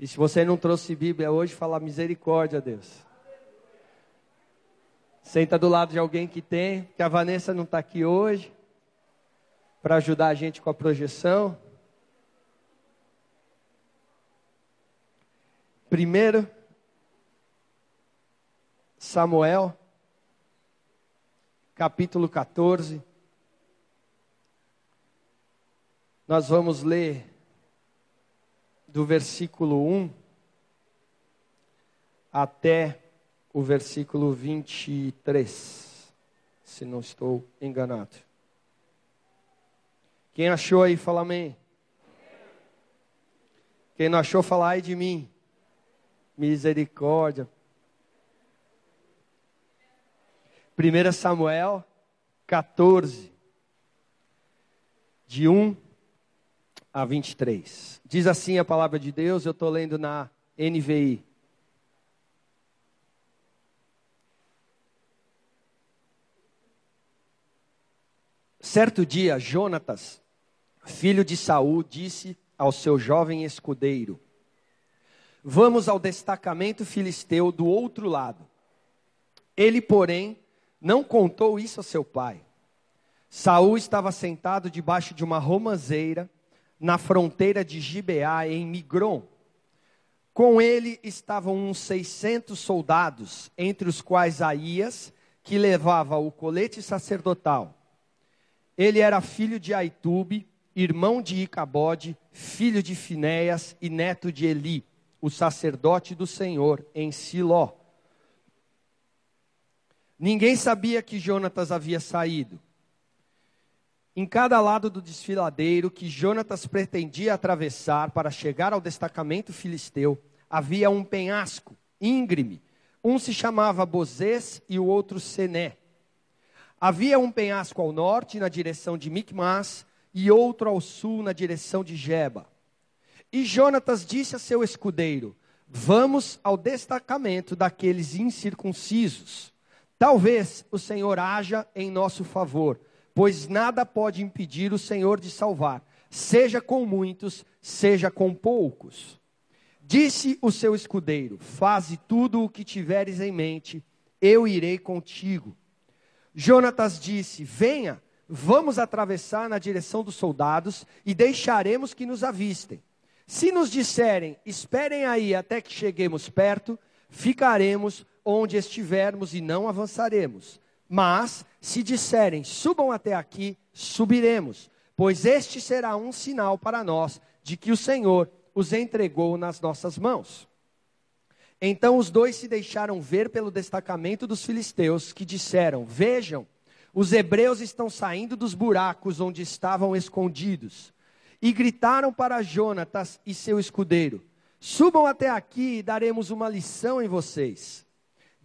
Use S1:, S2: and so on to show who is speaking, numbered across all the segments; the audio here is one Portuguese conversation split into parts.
S1: E se você não trouxe Bíblia hoje, fala misericórdia, Deus. Senta do lado de alguém que tem, que a Vanessa não está aqui hoje, para ajudar a gente com a projeção. Primeiro, Samuel, capítulo 14. Nós vamos ler do versículo 1 até o versículo 23, se não estou enganado. Quem achou aí, fala amém. Quem não achou, fala ai de mim. Misericórdia. 1 Samuel 14, de 1 a 23. Diz assim a palavra de Deus, eu estou lendo na NVI. Certo dia, Jonatas, filho de Saul, disse ao seu jovem escudeiro: Vamos ao destacamento filisteu do outro lado. Ele, porém, não contou isso a seu pai. Saul estava sentado debaixo de uma romanceira na fronteira de Gibeá em Migron. Com ele estavam uns 600 soldados, entre os quais Aías, que levava o colete sacerdotal. Ele era filho de Aitube, irmão de Icabode, filho de Finéias e neto de Eli o sacerdote do Senhor, em Siló. Ninguém sabia que Jonatas havia saído. Em cada lado do desfiladeiro que Jonatas pretendia atravessar para chegar ao destacamento filisteu, havia um penhasco íngreme. Um se chamava Bozês e o outro Sené. Havia um penhasco ao norte, na direção de Micmas, e outro ao sul, na direção de Geba. E Jonatas disse a seu escudeiro: Vamos ao destacamento daqueles incircuncisos. Talvez o Senhor haja em nosso favor, pois nada pode impedir o Senhor de salvar, seja com muitos, seja com poucos. Disse o seu escudeiro: Faze tudo o que tiveres em mente, eu irei contigo. Jonatas disse: Venha, vamos atravessar na direção dos soldados e deixaremos que nos avistem. Se nos disserem, esperem aí até que cheguemos perto, ficaremos onde estivermos e não avançaremos. Mas, se disserem, subam até aqui, subiremos, pois este será um sinal para nós de que o Senhor os entregou nas nossas mãos. Então os dois se deixaram ver pelo destacamento dos filisteus, que disseram: Vejam, os hebreus estão saindo dos buracos onde estavam escondidos e gritaram para Jonatas e seu escudeiro: Subam até aqui e daremos uma lição em vocês.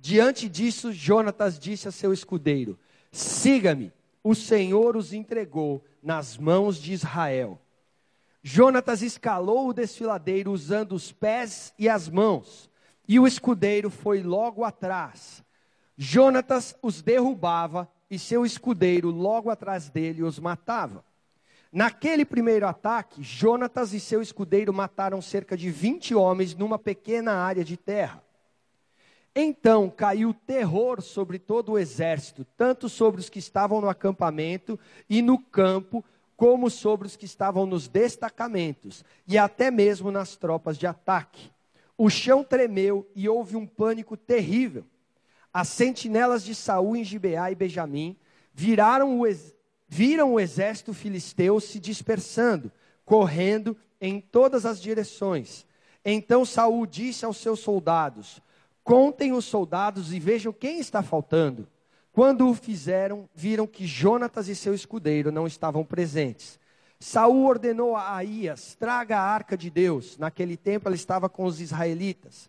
S1: Diante disso, Jonatas disse a seu escudeiro: Siga-me, o Senhor os entregou nas mãos de Israel. Jonatas escalou o desfiladeiro usando os pés e as mãos, e o escudeiro foi logo atrás. Jonatas os derrubava e seu escudeiro logo atrás dele os matava. Naquele primeiro ataque, Jonatas e seu escudeiro mataram cerca de 20 homens numa pequena área de terra. Então caiu terror sobre todo o exército, tanto sobre os que estavam no acampamento e no campo, como sobre os que estavam nos destacamentos, e até mesmo nas tropas de ataque. O chão tremeu e houve um pânico terrível. As sentinelas de Saul em Gibeá e Benjamim viraram o, viram o exército filisteu se dispersando, correndo em todas as direções. Então Saul disse aos seus soldados: Contem os soldados e vejam quem está faltando. Quando o fizeram, viram que Jonatas e seu escudeiro não estavam presentes. Saul ordenou a Aías: traga a arca de Deus. Naquele tempo ela estava com os israelitas.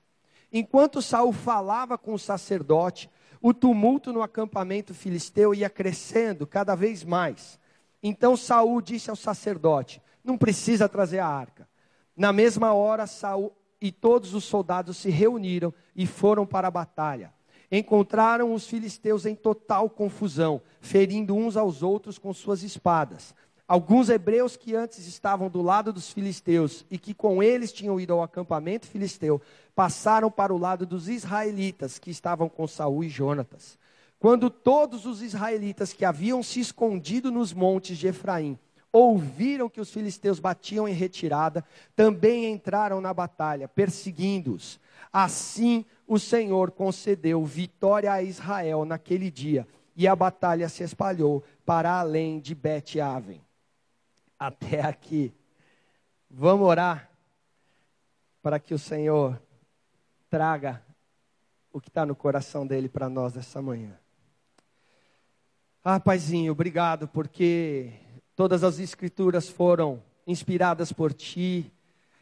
S1: Enquanto Saul falava com o sacerdote, o tumulto no acampamento filisteu ia crescendo cada vez mais. Então Saul disse ao sacerdote: Não precisa trazer a arca. Na mesma hora, Saul e todos os soldados se reuniram e foram para a batalha. Encontraram os filisteus em total confusão, ferindo uns aos outros com suas espadas. Alguns hebreus que antes estavam do lado dos filisteus e que com eles tinham ido ao acampamento filisteu, passaram para o lado dos israelitas que estavam com Saul e Jonatas. Quando todos os israelitas que haviam se escondido nos montes de Efraim ouviram que os filisteus batiam em retirada, também entraram na batalha, perseguindo-os. Assim o Senhor concedeu vitória a Israel naquele dia, e a batalha se espalhou para além de Bet-Aven até aqui. Vamos orar para que o Senhor traga o que está no coração dele para nós essa manhã. Ah, Paizinho, obrigado porque todas as escrituras foram inspiradas por ti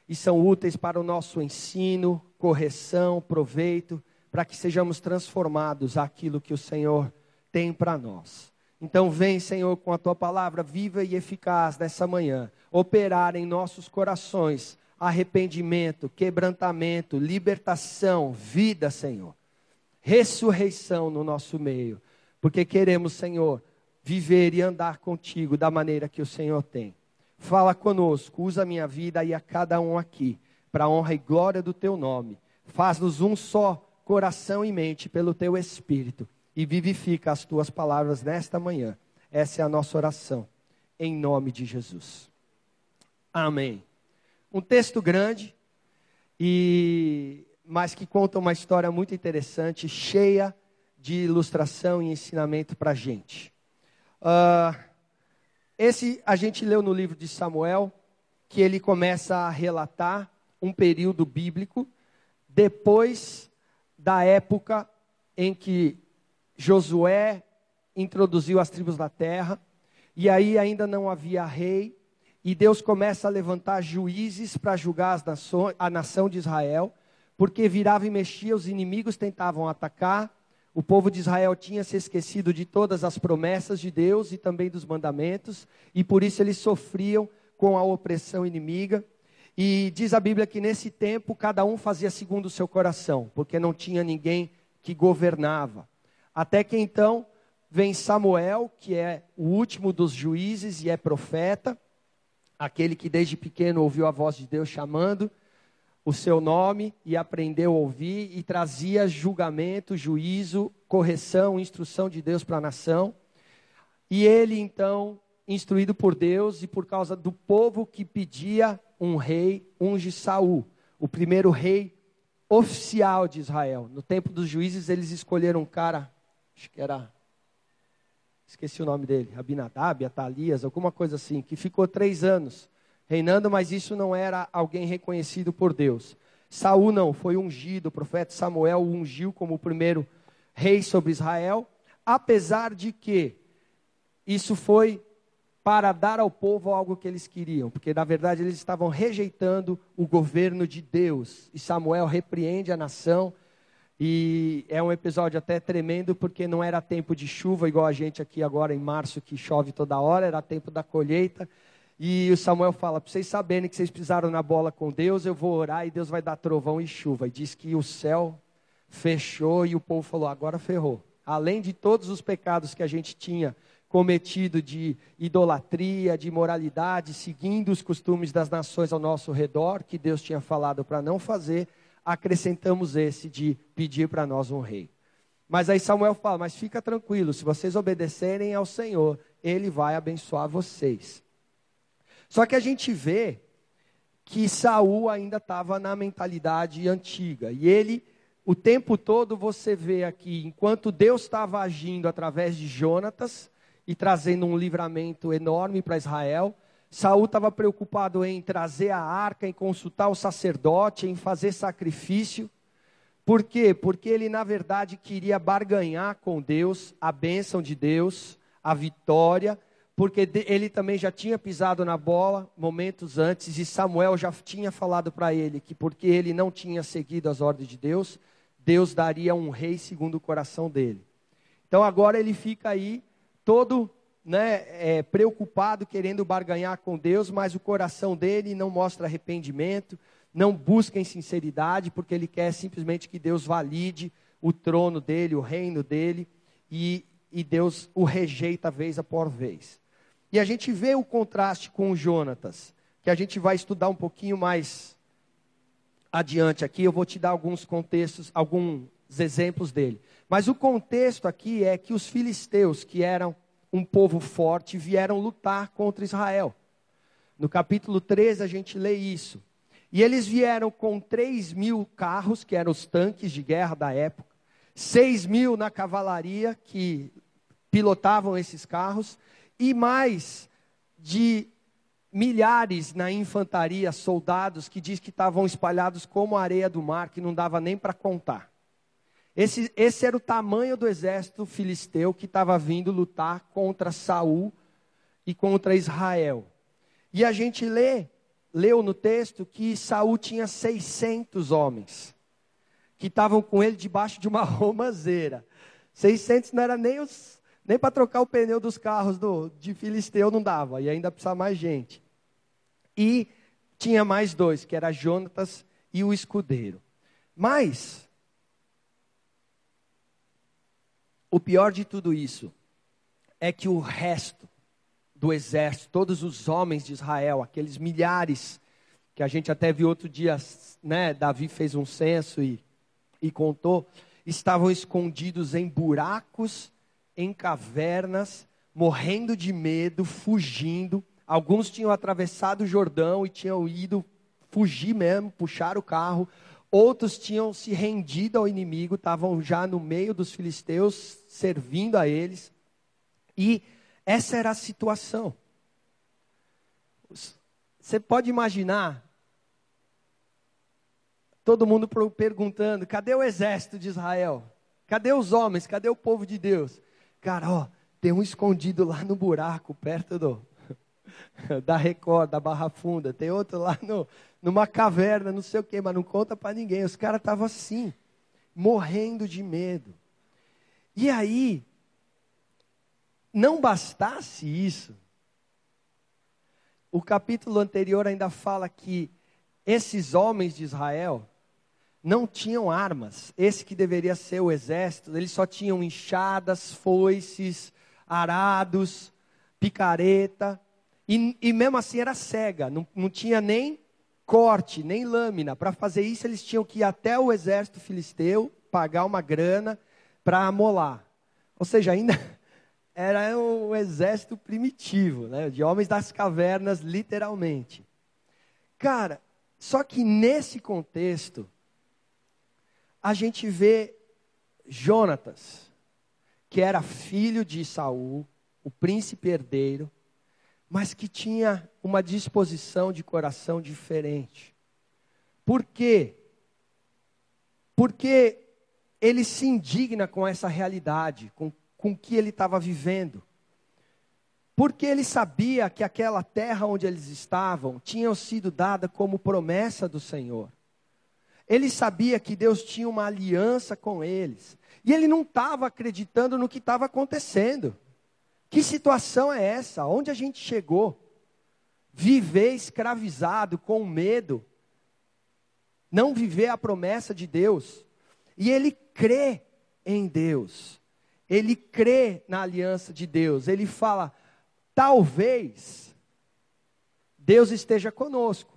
S1: e são úteis para o nosso ensino, correção, proveito, para que sejamos transformados àquilo que o Senhor tem para nós. Então, vem, Senhor, com a tua palavra viva e eficaz nessa manhã, operar em nossos corações arrependimento, quebrantamento, libertação, vida, Senhor. Ressurreição no nosso meio, porque queremos, Senhor, viver e andar contigo da maneira que o Senhor tem. Fala conosco, usa a minha vida e a cada um aqui, para a honra e glória do teu nome. Faz-nos um só coração e mente pelo teu espírito e vivifica as tuas palavras nesta manhã. Essa é a nossa oração, em nome de Jesus. Amém. Um texto grande, e mas que conta uma história muito interessante, cheia de ilustração e ensinamento para a gente. Uh, esse a gente leu no livro de Samuel, que ele começa a relatar um período bíblico depois da época em que Josué introduziu as tribos da terra, e aí ainda não havia rei, e Deus começa a levantar juízes para julgar nações, a nação de Israel, porque virava e mexia, os inimigos tentavam atacar, o povo de Israel tinha se esquecido de todas as promessas de Deus e também dos mandamentos, e por isso eles sofriam com a opressão inimiga. E diz a Bíblia que nesse tempo cada um fazia segundo o seu coração, porque não tinha ninguém que governava. Até que então vem Samuel, que é o último dos juízes e é profeta, aquele que desde pequeno ouviu a voz de Deus chamando o seu nome e aprendeu a ouvir e trazia julgamento, juízo, correção, instrução de Deus para a nação. E ele então, instruído por Deus e por causa do povo que pedia um rei, unge Saul, o primeiro rei oficial de Israel. No tempo dos juízes eles escolheram um cara acho que era, esqueci o nome dele, Abinadab, Atalias, alguma coisa assim, que ficou três anos reinando, mas isso não era alguém reconhecido por Deus. Saul não, foi ungido, o profeta Samuel o ungiu como o primeiro rei sobre Israel, apesar de que isso foi para dar ao povo algo que eles queriam, porque na verdade eles estavam rejeitando o governo de Deus. E Samuel repreende a nação e é um episódio até tremendo, porque não era tempo de chuva, igual a gente aqui agora em março, que chove toda hora, era tempo da colheita. E o Samuel fala: para vocês saberem que vocês pisaram na bola com Deus, eu vou orar e Deus vai dar trovão e chuva. E diz que o céu fechou e o povo falou: agora ferrou. Além de todos os pecados que a gente tinha cometido de idolatria, de imoralidade, seguindo os costumes das nações ao nosso redor, que Deus tinha falado para não fazer acrescentamos esse de pedir para nós um rei. Mas aí Samuel fala: Mas fica tranquilo, se vocês obedecerem ao Senhor, Ele vai abençoar vocês. Só que a gente vê que Saul ainda estava na mentalidade antiga. E ele, o tempo todo, você vê aqui, enquanto Deus estava agindo através de Jonatas e trazendo um livramento enorme para Israel, Saul estava preocupado em trazer a arca, em consultar o sacerdote, em fazer sacrifício. Por quê? Porque ele, na verdade, queria barganhar com Deus a bênção de Deus, a vitória, porque ele também já tinha pisado na bola momentos antes, e Samuel já tinha falado para ele que, porque ele não tinha seguido as ordens de Deus, Deus daria um rei segundo o coração dele. Então agora ele fica aí todo né, é, preocupado, querendo barganhar com Deus, mas o coração dele não mostra arrependimento, não busca em sinceridade, porque ele quer simplesmente que Deus valide o trono dele, o reino dele, e, e Deus o rejeita vez após vez. E a gente vê o contraste com o Jonatas, que a gente vai estudar um pouquinho mais adiante aqui. Eu vou te dar alguns contextos, alguns exemplos dele. Mas o contexto aqui é que os filisteus, que eram um povo forte, vieram lutar contra Israel. No capítulo 13 a gente lê isso. E eles vieram com 3 mil carros, que eram os tanques de guerra da época, 6 mil na cavalaria, que pilotavam esses carros, e mais de milhares na infantaria, soldados, que diz que estavam espalhados como a areia do mar, que não dava nem para contar. Esse, esse era o tamanho do exército filisteu que estava vindo lutar contra Saul e contra Israel. E a gente lê leu no texto que Saul tinha 600 homens que estavam com ele debaixo de uma romazeira. 600 não era nem os nem para trocar o pneu dos carros do, de Filisteu não dava, e ainda precisava mais gente. E tinha mais dois, que era Jonatas e o escudeiro. Mas o pior de tudo isso é que o resto do exército, todos os homens de Israel, aqueles milhares que a gente até viu outro dia, né? Davi fez um censo e, e contou, estavam escondidos em buracos, em cavernas, morrendo de medo, fugindo. Alguns tinham atravessado o Jordão e tinham ido fugir mesmo, puxar o carro. Outros tinham se rendido ao inimigo, estavam já no meio dos filisteus, servindo a eles. E essa era a situação. Você pode imaginar todo mundo perguntando: cadê o exército de Israel? Cadê os homens? Cadê o povo de Deus? Cara, ó, tem um escondido lá no buraco, perto do da Record, da Barra Funda. Tem outro lá no, numa caverna, não sei o quê, mas não conta para ninguém. Os caras estavam assim, morrendo de medo. E aí, não bastasse isso, o capítulo anterior ainda fala que esses homens de Israel não tinham armas. Esse que deveria ser o exército, eles só tinham enxadas, foices, arados, picareta. E, e mesmo assim era cega, não, não tinha nem corte, nem lâmina. Para fazer isso, eles tinham que ir até o exército filisteu, pagar uma grana para amolar. Ou seja, ainda era um exército primitivo, né? de homens das cavernas, literalmente. Cara, só que nesse contexto, a gente vê Jonatas, que era filho de Saul, o príncipe herdeiro, mas que tinha uma disposição de coração diferente. Por quê? Porque ele se indigna com essa realidade, com com que ele estava vivendo. Porque ele sabia que aquela terra onde eles estavam tinha sido dada como promessa do Senhor. Ele sabia que Deus tinha uma aliança com eles. E ele não estava acreditando no que estava acontecendo. Que situação é essa? Onde a gente chegou? Viver escravizado, com medo. Não viver a promessa de Deus. E ele crê em Deus ele crê na aliança de Deus, ele fala: talvez Deus esteja conosco,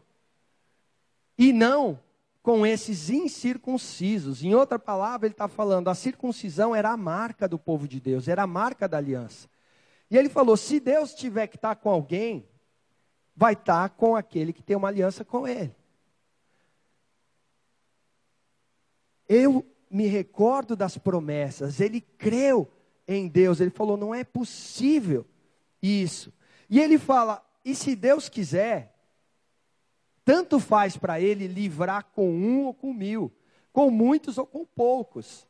S1: e não com esses incircuncisos. Em outra palavra, ele está falando: a circuncisão era a marca do povo de Deus, era a marca da aliança. E ele falou: se Deus tiver que estar tá com alguém, vai estar tá com aquele que tem uma aliança com ele. Eu me recordo das promessas, ele creu em Deus, ele falou: não é possível isso. E ele fala: e se Deus quiser, tanto faz para ele livrar com um ou com mil, com muitos ou com poucos.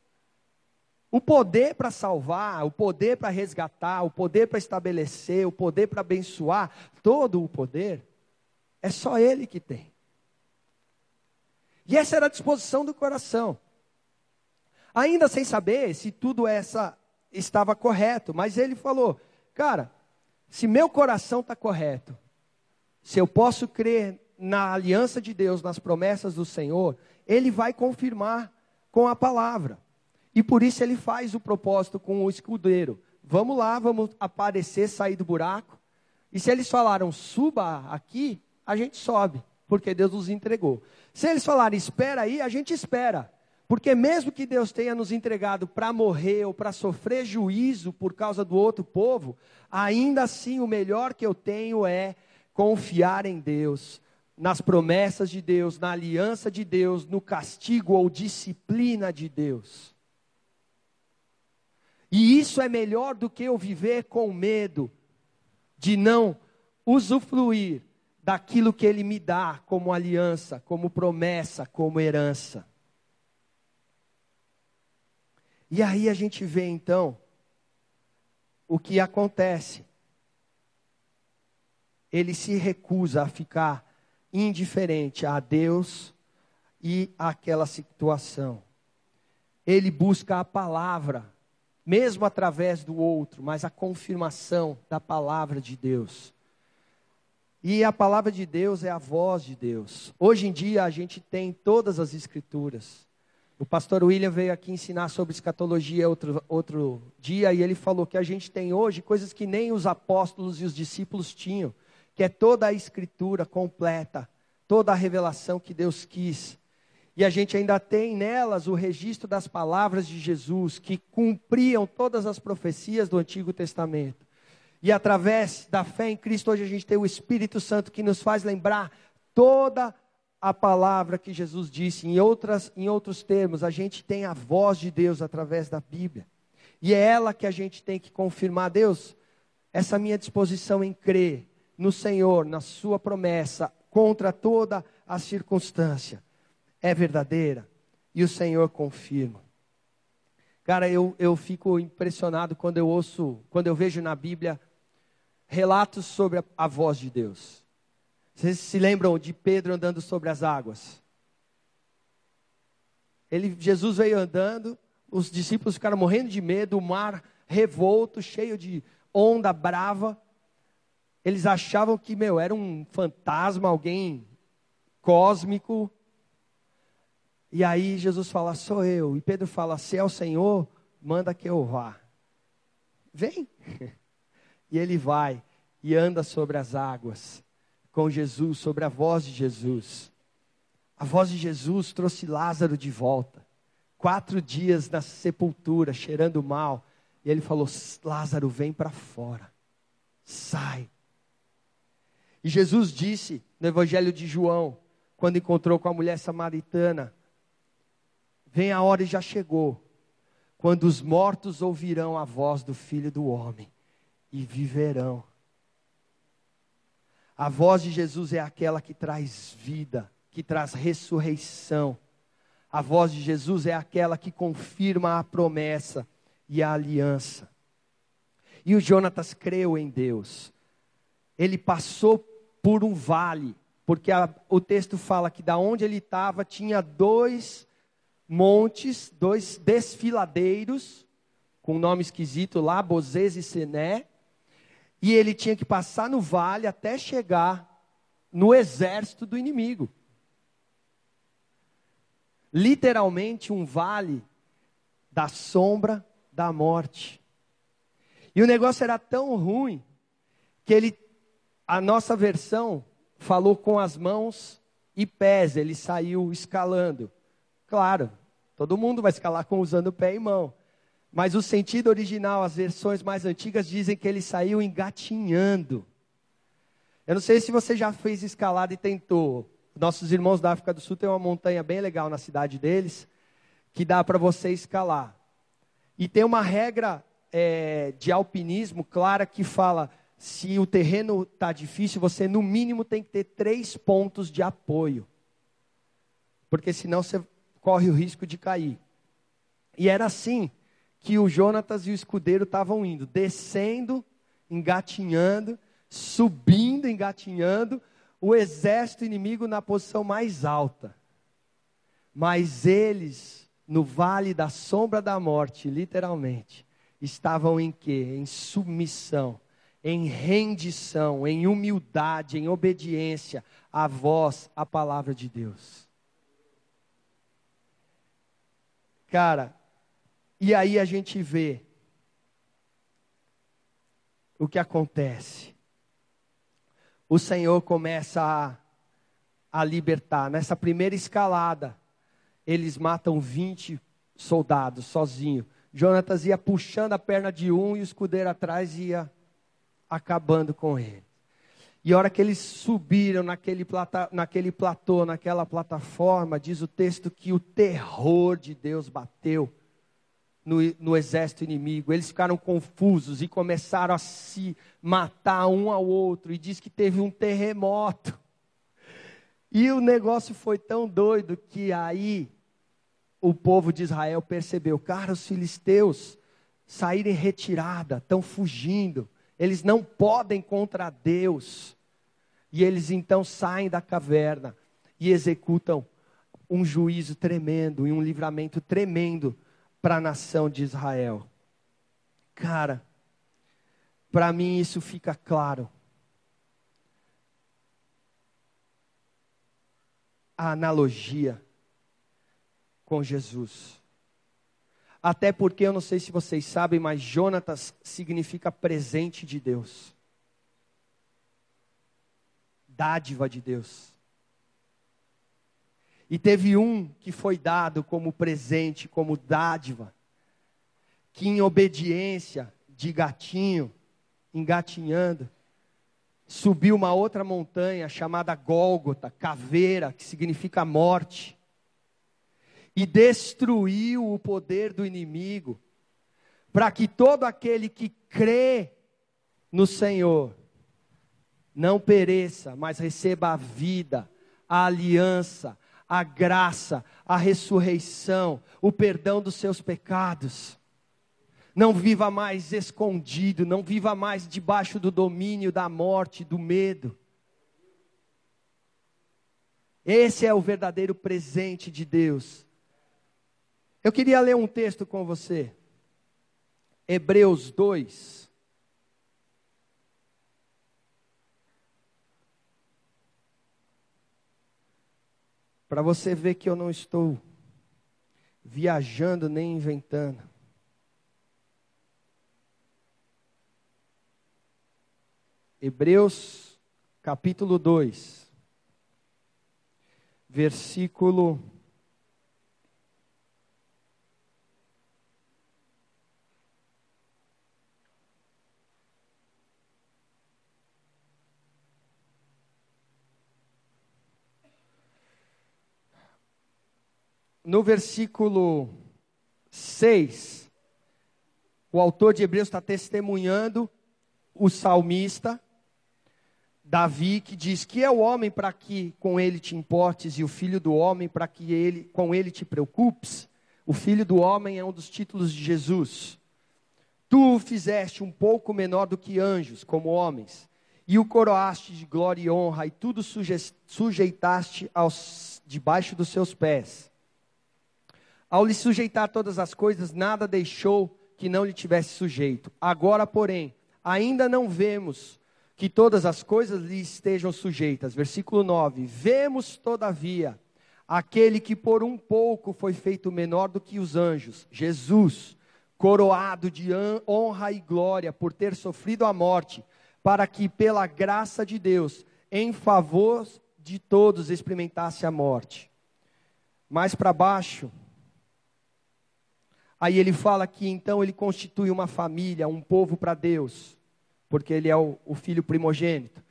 S1: O poder para salvar, o poder para resgatar, o poder para estabelecer, o poder para abençoar, todo o poder, é só Ele que tem. E essa era a disposição do coração ainda sem saber se tudo essa estava correto, mas ele falou: Cara, se meu coração está correto, se eu posso crer na aliança de Deus, nas promessas do Senhor, ele vai confirmar com a palavra. E por isso ele faz o propósito com o escudeiro. Vamos lá, vamos aparecer, sair do buraco. E se eles falaram suba aqui, a gente sobe, porque Deus nos entregou. Se eles falarem espera aí, a gente espera. Porque mesmo que Deus tenha nos entregado para morrer ou para sofrer juízo por causa do outro povo, ainda assim o melhor que eu tenho é confiar em Deus, nas promessas de Deus, na aliança de Deus, no castigo ou disciplina de Deus. E isso é melhor do que eu viver com medo de não usufruir daquilo que Ele me dá como aliança, como promessa, como herança. E aí a gente vê então o que acontece. Ele se recusa a ficar indiferente a Deus e àquela situação. Ele busca a palavra, mesmo através do outro, mas a confirmação da palavra de Deus. E a palavra de Deus é a voz de Deus. Hoje em dia a gente tem todas as escrituras. O pastor William veio aqui ensinar sobre escatologia outro, outro dia e ele falou que a gente tem hoje coisas que nem os apóstolos e os discípulos tinham, que é toda a escritura completa, toda a revelação que Deus quis. E a gente ainda tem nelas o registro das palavras de Jesus, que cumpriam todas as profecias do Antigo Testamento. E através da fé em Cristo, hoje a gente tem o Espírito Santo que nos faz lembrar toda a palavra que Jesus disse. Em, outras, em outros termos, a gente tem a voz de Deus através da Bíblia. E é ela que a gente tem que confirmar. Deus, essa minha disposição em crer no Senhor, na Sua promessa, contra toda a circunstância, é verdadeira. E o Senhor confirma. Cara, eu, eu fico impressionado quando eu ouço, quando eu vejo na Bíblia relatos sobre a, a voz de Deus. Vocês se lembram de Pedro andando sobre as águas? Ele, Jesus veio andando, os discípulos ficaram morrendo de medo, o mar revolto, cheio de onda brava. Eles achavam que, meu, era um fantasma, alguém cósmico. E aí Jesus fala, sou eu. E Pedro fala, se é o Senhor, manda que eu vá. Vem. E ele vai e anda sobre as águas com Jesus, sobre a voz de Jesus. A voz de Jesus trouxe Lázaro de volta. Quatro dias na sepultura, cheirando mal. E ele falou: Lázaro, vem para fora. Sai. E Jesus disse no Evangelho de João, quando encontrou com a mulher samaritana: Vem a hora e já chegou, quando os mortos ouvirão a voz do Filho do Homem e viverão. A voz de Jesus é aquela que traz vida, que traz ressurreição. A voz de Jesus é aquela que confirma a promessa e a aliança. E o Jonatas creu em Deus. Ele passou por um vale, porque a, o texto fala que da onde ele estava tinha dois montes, dois desfiladeiros, com nome esquisito lá, Bozês e Sené, e ele tinha que passar no vale até chegar no exército do inimigo. Literalmente um vale da sombra da morte. E o negócio era tão ruim que ele, a nossa versão falou com as mãos e pés, ele saiu escalando. Claro, todo mundo vai escalar com usando pé e mão. Mas o sentido original, as versões mais antigas dizem que ele saiu engatinhando. Eu não sei se você já fez escalada e tentou. Nossos irmãos da África do Sul têm uma montanha bem legal na cidade deles, que dá para você escalar. E tem uma regra é, de alpinismo clara que fala: se o terreno está difícil, você no mínimo tem que ter três pontos de apoio. Porque senão você corre o risco de cair. E era assim que o Jonatas e o escudeiro estavam indo, descendo, engatinhando, subindo, engatinhando, o exército inimigo na posição mais alta. Mas eles, no vale da sombra da morte, literalmente, estavam em quê? Em submissão, em rendição, em humildade, em obediência à voz, à palavra de Deus. Cara, e aí a gente vê o que acontece. o Senhor começa a, a libertar. Nessa primeira escalada, eles matam 20 soldados sozinho. Jonatas ia puxando a perna de um e o escudeiro atrás ia acabando com ele. E a hora que eles subiram naquele, plata, naquele platô, naquela plataforma, diz o texto que o terror de Deus bateu no, no exército inimigo. Eles ficaram confusos e começaram a se matar um ao outro. E diz que teve um terremoto. E o negócio foi tão doido que aí o povo de Israel percebeu: cara, os filisteus saíram em retirada, estão fugindo, eles não podem contra Deus. E eles então saem da caverna e executam um juízo tremendo e um livramento tremendo para a nação de Israel. Cara, para mim isso fica claro. A analogia com Jesus. Até porque eu não sei se vocês sabem, mas Jonatas significa presente de Deus. Dádiva de Deus. E teve um que foi dado como presente, como dádiva, que em obediência de gatinho, engatinhando, subiu uma outra montanha chamada Gólgota, caveira, que significa morte e destruiu o poder do inimigo, para que todo aquele que crê no Senhor não pereça, mas receba a vida, a aliança, a graça, a ressurreição, o perdão dos seus pecados. Não viva mais escondido, não viva mais debaixo do domínio da morte, do medo. Esse é o verdadeiro presente de Deus eu queria ler um texto com você. Hebreus 2. Para você ver que eu não estou viajando nem inventando. Hebreus capítulo 2, versículo no versículo 6, o autor de Hebreus está testemunhando o salmista, Davi, que diz que é o homem para que com ele te importes e o filho do homem para que ele, com ele te preocupes. O filho do homem é um dos títulos de Jesus. Tu o fizeste um pouco menor do que anjos, como homens, e o coroaste de glória e honra, e tudo sujeitaste aos, debaixo dos seus pés. Ao lhe sujeitar todas as coisas, nada deixou que não lhe tivesse sujeito. Agora, porém, ainda não vemos que todas as coisas lhe estejam sujeitas. Versículo 9: Vemos, todavia, aquele que por um pouco foi feito menor do que os anjos, Jesus, coroado de honra e glória por ter sofrido a morte, para que, pela graça de Deus, em favor de todos experimentasse a morte. Mais para baixo, Aí ele fala que então ele constitui uma família, um povo para Deus, porque ele é o, o, filho primogênito.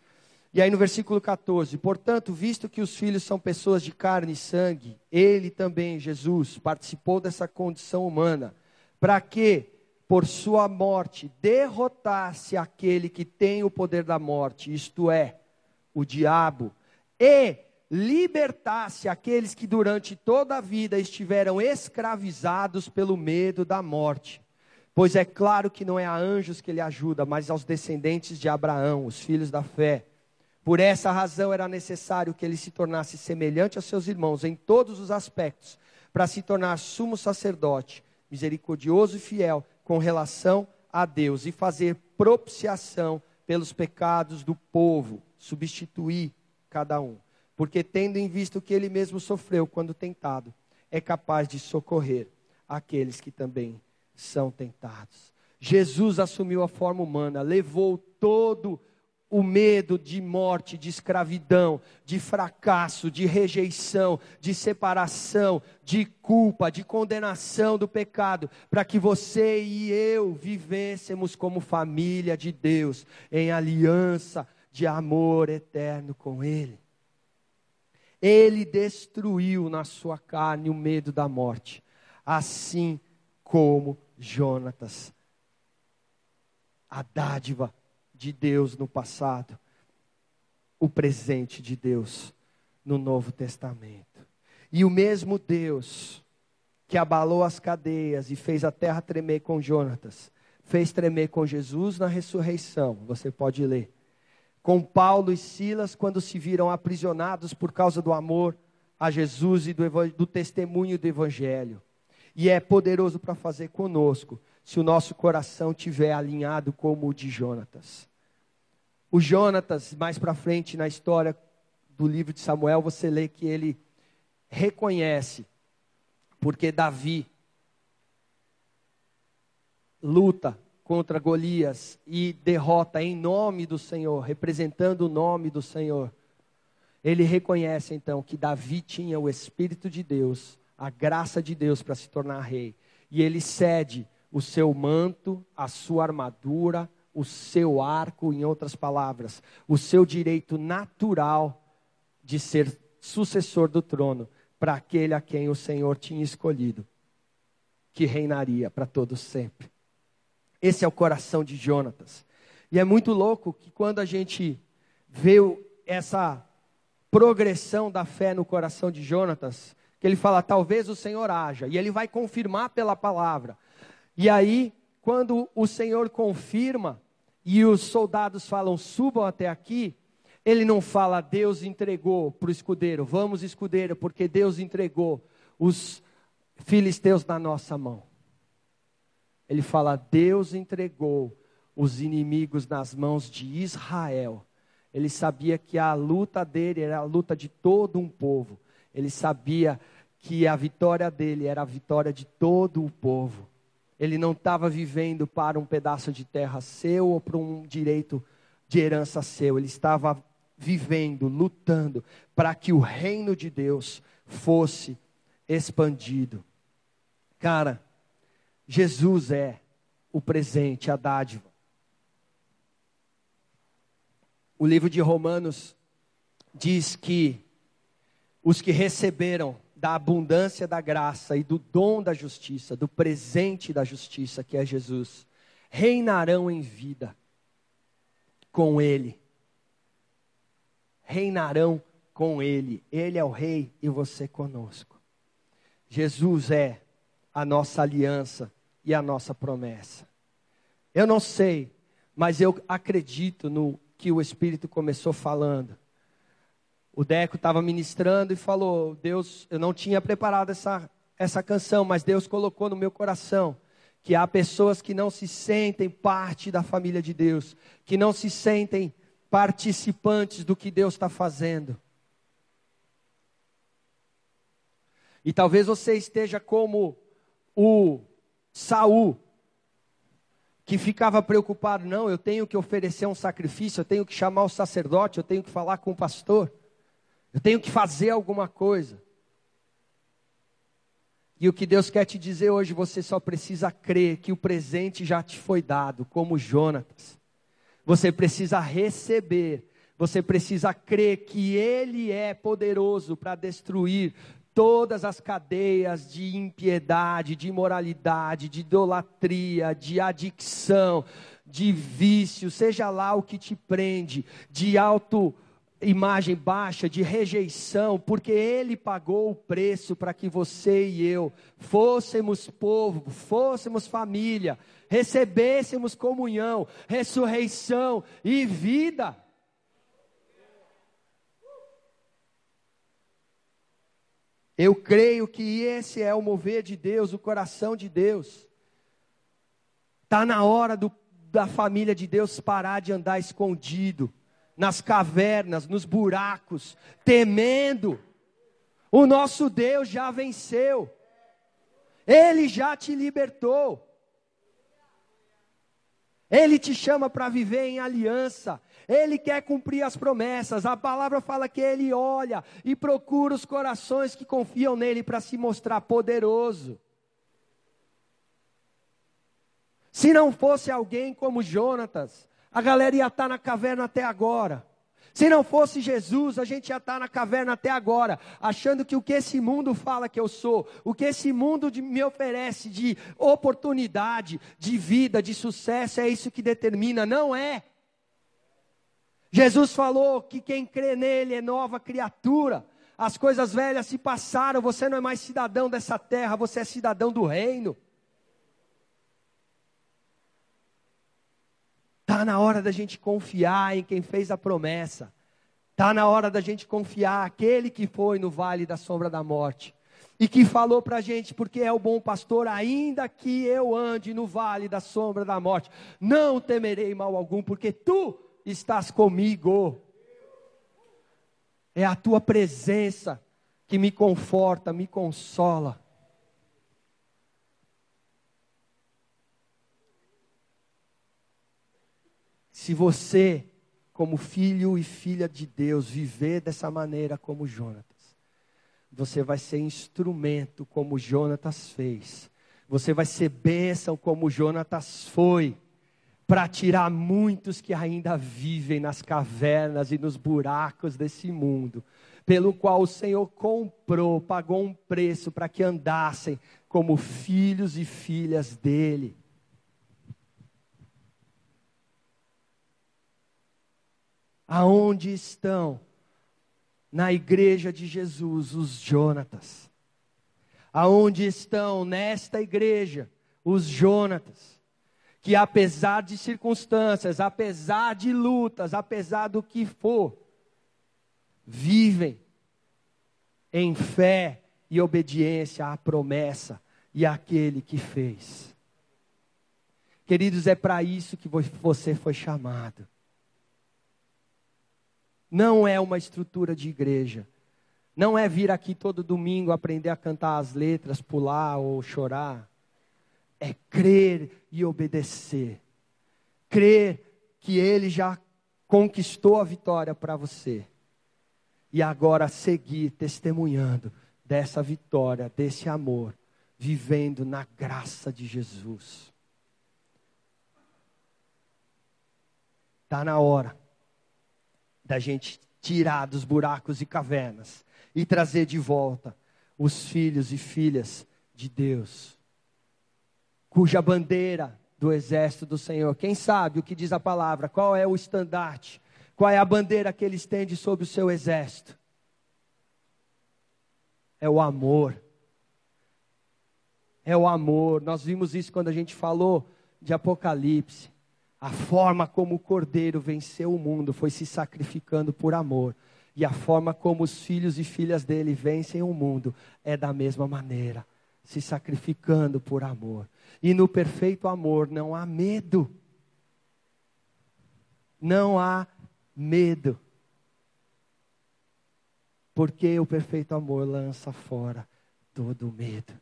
S1: E aí no versículo 14: Portanto, visto que os filhos são pessoas de carne e sangue, ele também, Jesus, participou dessa condição humana, para que, por sua morte, derrotasse aquele que tem o poder da morte, isto é, o diabo, e libertasse aqueles que durante toda a vida estiveram escravizados pelo medo da morte. Pois é claro que não é a anjos que ele ajuda, mas aos descendentes de Abraão, os filhos da fé. Por essa razão era necessário que ele se tornasse semelhante a seus irmãos em todos os aspectos, para se tornar sumo sacerdote, misericordioso e fiel com relação a Deus e fazer propiciação pelos pecados do povo, substituir cada um porque tendo em vista o que ele mesmo sofreu quando tentado, é capaz de socorrer aqueles que também são tentados. Jesus assumiu a forma humana, levou todo o medo de morte, de escravidão, de fracasso, de rejeição, de separação, de culpa, de condenação do pecado, para que você e eu vivêssemos como família de Deus, em aliança de amor eterno com Ele. Ele destruiu na sua carne o medo da morte, assim como Jonatas. A dádiva de Deus no passado, o presente de Deus no Novo Testamento. E o mesmo Deus que abalou as cadeias e fez a terra tremer com Jonatas, fez tremer com Jesus na ressurreição. Você pode ler. Com Paulo e Silas, quando se viram aprisionados por causa do amor a Jesus e do, do testemunho do Evangelho. E é poderoso para fazer conosco se o nosso coração tiver alinhado como o de Jonatas. O Jonatas, mais para frente na história do livro de Samuel, você lê que ele reconhece, porque Davi luta contra Golias e derrota em nome do Senhor, representando o nome do Senhor. Ele reconhece então que Davi tinha o Espírito de Deus, a graça de Deus para se tornar rei. E ele cede o seu manto, a sua armadura, o seu arco, em outras palavras, o seu direito natural de ser sucessor do trono para aquele a quem o Senhor tinha escolhido, que reinaria para todos sempre. Esse é o coração de Jonatas. E é muito louco que quando a gente vê essa progressão da fé no coração de Jonatas, que ele fala, talvez o Senhor haja, e ele vai confirmar pela palavra. E aí, quando o Senhor confirma, e os soldados falam, subam até aqui, ele não fala, Deus entregou para o escudeiro, vamos escudeiro, porque Deus entregou os filisteus na nossa mão. Ele fala, Deus entregou os inimigos nas mãos de Israel. Ele sabia que a luta dele era a luta de todo um povo. Ele sabia que a vitória dele era a vitória de todo o povo. Ele não estava vivendo para um pedaço de terra seu ou para um direito de herança seu. Ele estava vivendo, lutando para que o reino de Deus fosse expandido. Cara, Jesus é o presente, a dádiva. O livro de Romanos diz que os que receberam da abundância da graça e do dom da justiça, do presente da justiça que é Jesus, reinarão em vida com Ele. Reinarão com Ele. Ele é o Rei e você conosco. Jesus é a nossa aliança e a nossa promessa. Eu não sei, mas eu acredito no que o Espírito começou falando o Deco estava ministrando e falou: Deus, eu não tinha preparado essa, essa canção, mas Deus colocou no meu coração que há pessoas que não se sentem parte da família de Deus, que não se sentem participantes do que Deus está fazendo. E talvez você esteja como o Saul, que ficava preocupado, não, eu tenho que oferecer um sacrifício, eu tenho que chamar o sacerdote, eu tenho que falar com o pastor. Eu tenho que fazer alguma coisa. E o que Deus quer te dizer hoje, você só precisa crer que o presente já te foi dado, como Jonatas. Você precisa receber, você precisa crer que Ele é poderoso para destruir todas as cadeias de impiedade, de imoralidade, de idolatria, de adicção, de vício, seja lá o que te prende, de auto imagem baixa, de rejeição, porque Ele pagou o preço para que você e eu fôssemos povo, fôssemos família, recebêssemos comunhão, ressurreição e vida. Eu creio que esse é o mover de Deus, o coração de Deus. Está na hora do, da família de Deus parar de andar escondido nas cavernas, nos buracos, temendo. O nosso Deus já venceu. Ele já te libertou. Ele te chama para viver em aliança. Ele quer cumprir as promessas. A palavra fala que ele olha e procura os corações que confiam nele para se mostrar poderoso. Se não fosse alguém como Jonatas, a galera ia estar na caverna até agora. Se não fosse Jesus, a gente ia estar na caverna até agora, achando que o que esse mundo fala que eu sou, o que esse mundo me oferece de oportunidade, de vida, de sucesso, é isso que determina. Não é. Jesus falou que quem crê nele é nova criatura. As coisas velhas se passaram, você não é mais cidadão dessa terra, você é cidadão do reino. Está na hora da gente confiar em quem fez a promessa. Está na hora da gente confiar aquele que foi no vale da sombra da morte. E que falou para a gente, porque é o bom pastor, ainda que eu ande no vale da sombra da morte, não temerei mal algum, porque tu estás comigo. É a tua presença que me conforta, me consola. Se você, como filho e filha de Deus, viver dessa maneira como Jonatas, você vai ser instrumento como Jonatas fez. Você vai ser bênção como Jonatas foi, para tirar muitos que ainda vivem nas cavernas e nos buracos desse mundo, pelo qual o Senhor comprou, pagou um preço para que andassem como filhos e filhas dele. Aonde estão na igreja de Jesus os Jonatas? Aonde estão nesta igreja os Jonatas? Que apesar de circunstâncias, apesar de lutas, apesar do que for, vivem em fé e obediência à promessa e àquele que fez. Queridos, é para isso que você foi chamado não é uma estrutura de igreja. Não é vir aqui todo domingo aprender a cantar as letras, pular ou chorar. É crer e obedecer. Crer que Ele já conquistou a vitória para você. E agora seguir testemunhando dessa vitória, desse amor, vivendo na graça de Jesus. Está na hora da gente tirar dos buracos e cavernas e trazer de volta os filhos e filhas de Deus, cuja bandeira do exército do Senhor, quem sabe o que diz a palavra, qual é o estandarte, qual é a bandeira que ele estende sobre o seu exército? É o amor. É o amor. Nós vimos isso quando a gente falou de Apocalipse. A forma como o cordeiro venceu o mundo foi se sacrificando por amor. E a forma como os filhos e filhas dele vencem o mundo é da mesma maneira, se sacrificando por amor. E no perfeito amor não há medo. Não há medo. Porque o perfeito amor lança fora todo medo.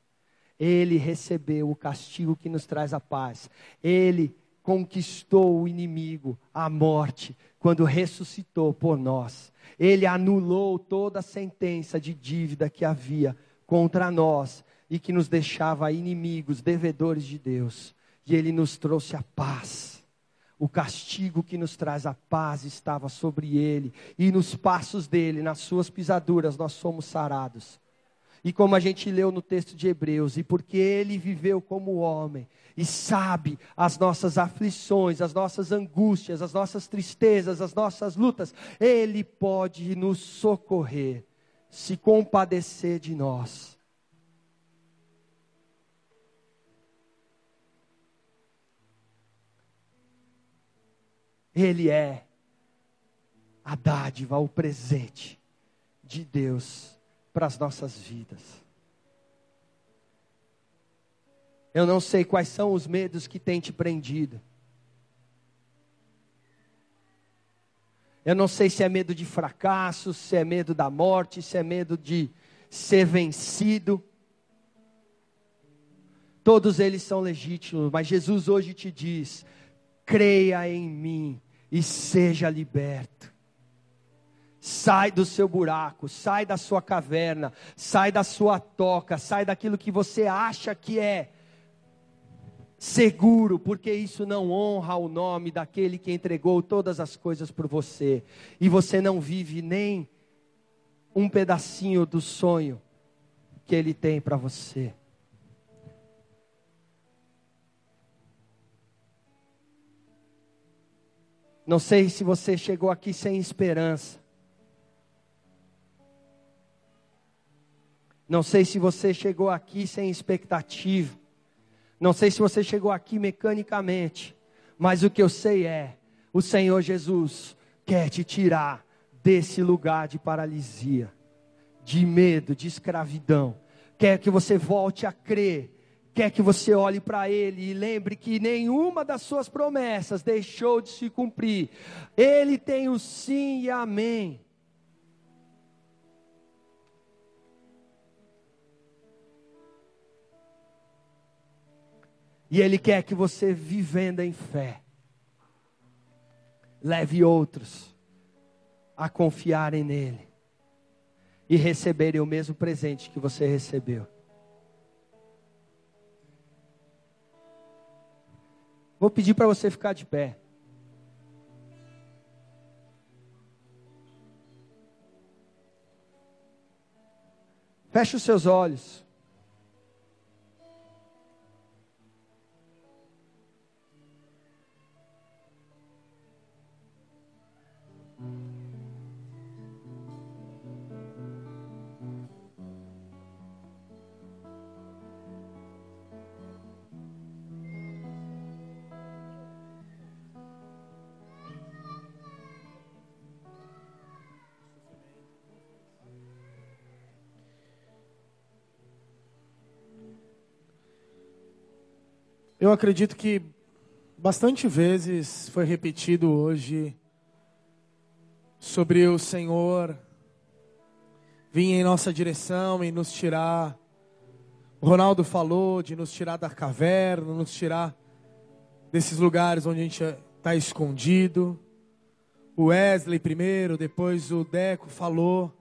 S1: Ele recebeu o castigo que nos traz a paz. Ele conquistou o inimigo, a morte, quando ressuscitou por nós. Ele anulou toda a sentença de dívida que havia contra nós e que nos deixava inimigos, devedores de Deus. E ele nos trouxe a paz. O castigo que nos traz a paz estava sobre ele, e nos passos dele, nas suas pisaduras, nós somos sarados. E como a gente leu no texto de Hebreus, e porque ele viveu como homem, e sabe as nossas aflições, as nossas angústias, as nossas tristezas, as nossas lutas, Ele pode nos socorrer, se compadecer de nós. Ele é a dádiva, o presente de Deus para as nossas vidas. Eu não sei quais são os medos que têm te prendido. Eu não sei se é medo de fracasso, se é medo da morte, se é medo de ser vencido. Todos eles são legítimos, mas Jesus hoje te diz: creia em mim e seja liberto. Sai do seu buraco, sai da sua caverna, sai da sua toca, sai daquilo que você acha que é seguro, porque isso não honra o nome daquele que entregou todas as coisas por você, e você não vive nem um pedacinho do sonho que ele tem para você. Não sei se você chegou aqui sem esperança. Não sei se você chegou aqui sem expectativa. Não sei se você chegou aqui mecanicamente. Mas o que eu sei é: o Senhor Jesus quer te tirar desse lugar de paralisia, de medo, de escravidão. Quer que você volte a crer quer que você olhe para Ele e lembre que nenhuma das suas promessas deixou de se cumprir. Ele tem o sim e amém. E Ele quer que você, vivendo em fé, leve outros a confiarem nele e receberem o mesmo presente que você recebeu. Vou pedir para você ficar de pé. Feche os seus olhos.
S2: Eu acredito que bastante vezes foi repetido hoje sobre o Senhor vir em nossa direção e nos tirar. O Ronaldo falou de nos tirar da caverna, nos tirar desses lugares onde a gente está escondido. O Wesley primeiro, depois o Deco falou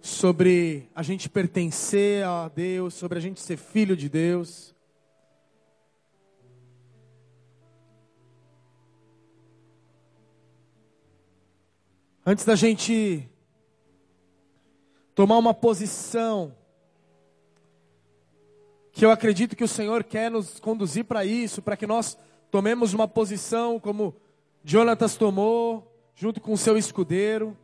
S2: sobre a gente pertencer a Deus, sobre a gente ser filho de Deus. Antes da gente tomar uma posição, que eu acredito que o Senhor quer nos conduzir para isso, para que nós tomemos uma posição como Jonatas tomou, junto com o seu escudeiro.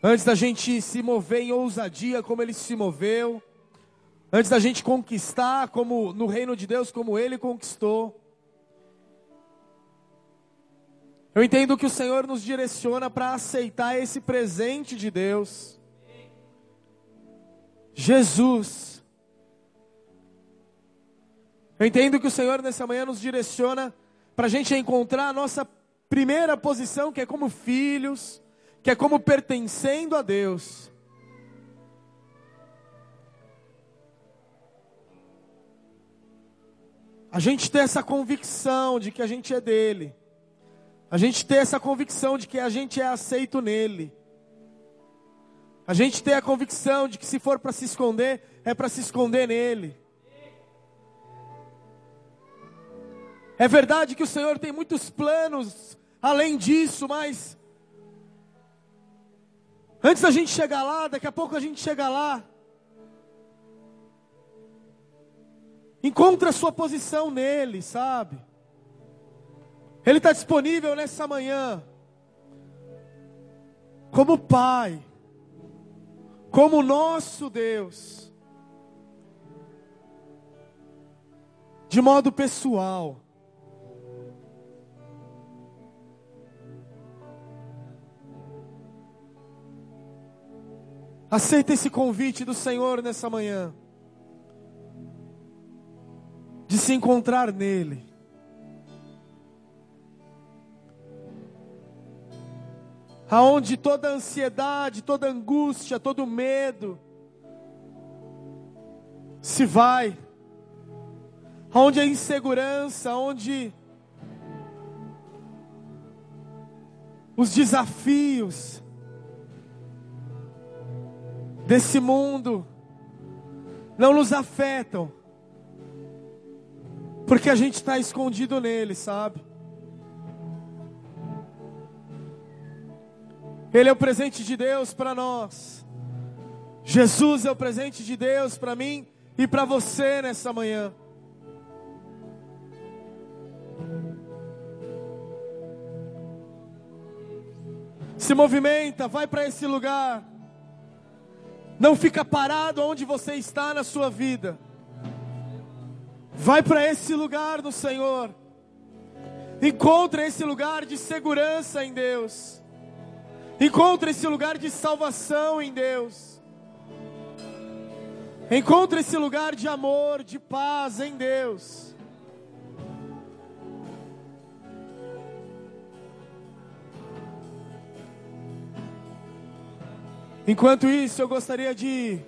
S2: Antes da gente se mover em ousadia como ele se moveu, antes da gente conquistar como no reino de Deus como ele conquistou. Eu entendo que o Senhor nos direciona para aceitar esse presente de Deus. Jesus. Eu entendo que o Senhor nessa manhã nos direciona para a gente encontrar a nossa primeira posição, que é como filhos, que é como pertencendo a Deus. A gente ter essa convicção de que a gente é dele. A gente ter essa convicção de que a gente é aceito nele. A gente ter a convicção de que se for para se esconder, é para se esconder nele. É verdade que o Senhor tem muitos planos além disso, mas antes da gente chegar lá, daqui a pouco a gente chega lá. Encontra a sua posição nele, sabe? Ele está disponível nessa manhã, como Pai, como nosso Deus, de modo pessoal. Aceita esse convite do Senhor nessa manhã, de se encontrar nele. Aonde toda ansiedade, toda angústia, todo medo se vai, onde a insegurança, onde os desafios desse mundo não nos afetam, porque a gente está escondido nele, sabe? Ele é o presente de Deus para nós. Jesus é o presente de Deus para mim e para você nessa manhã. Se movimenta, vai para esse lugar. Não fica parado onde você está na sua vida. Vai para esse lugar do Senhor. Encontra esse lugar de segurança em Deus. Encontra esse lugar de salvação em Deus. Encontra esse lugar de amor, de paz em Deus. Enquanto isso, eu gostaria de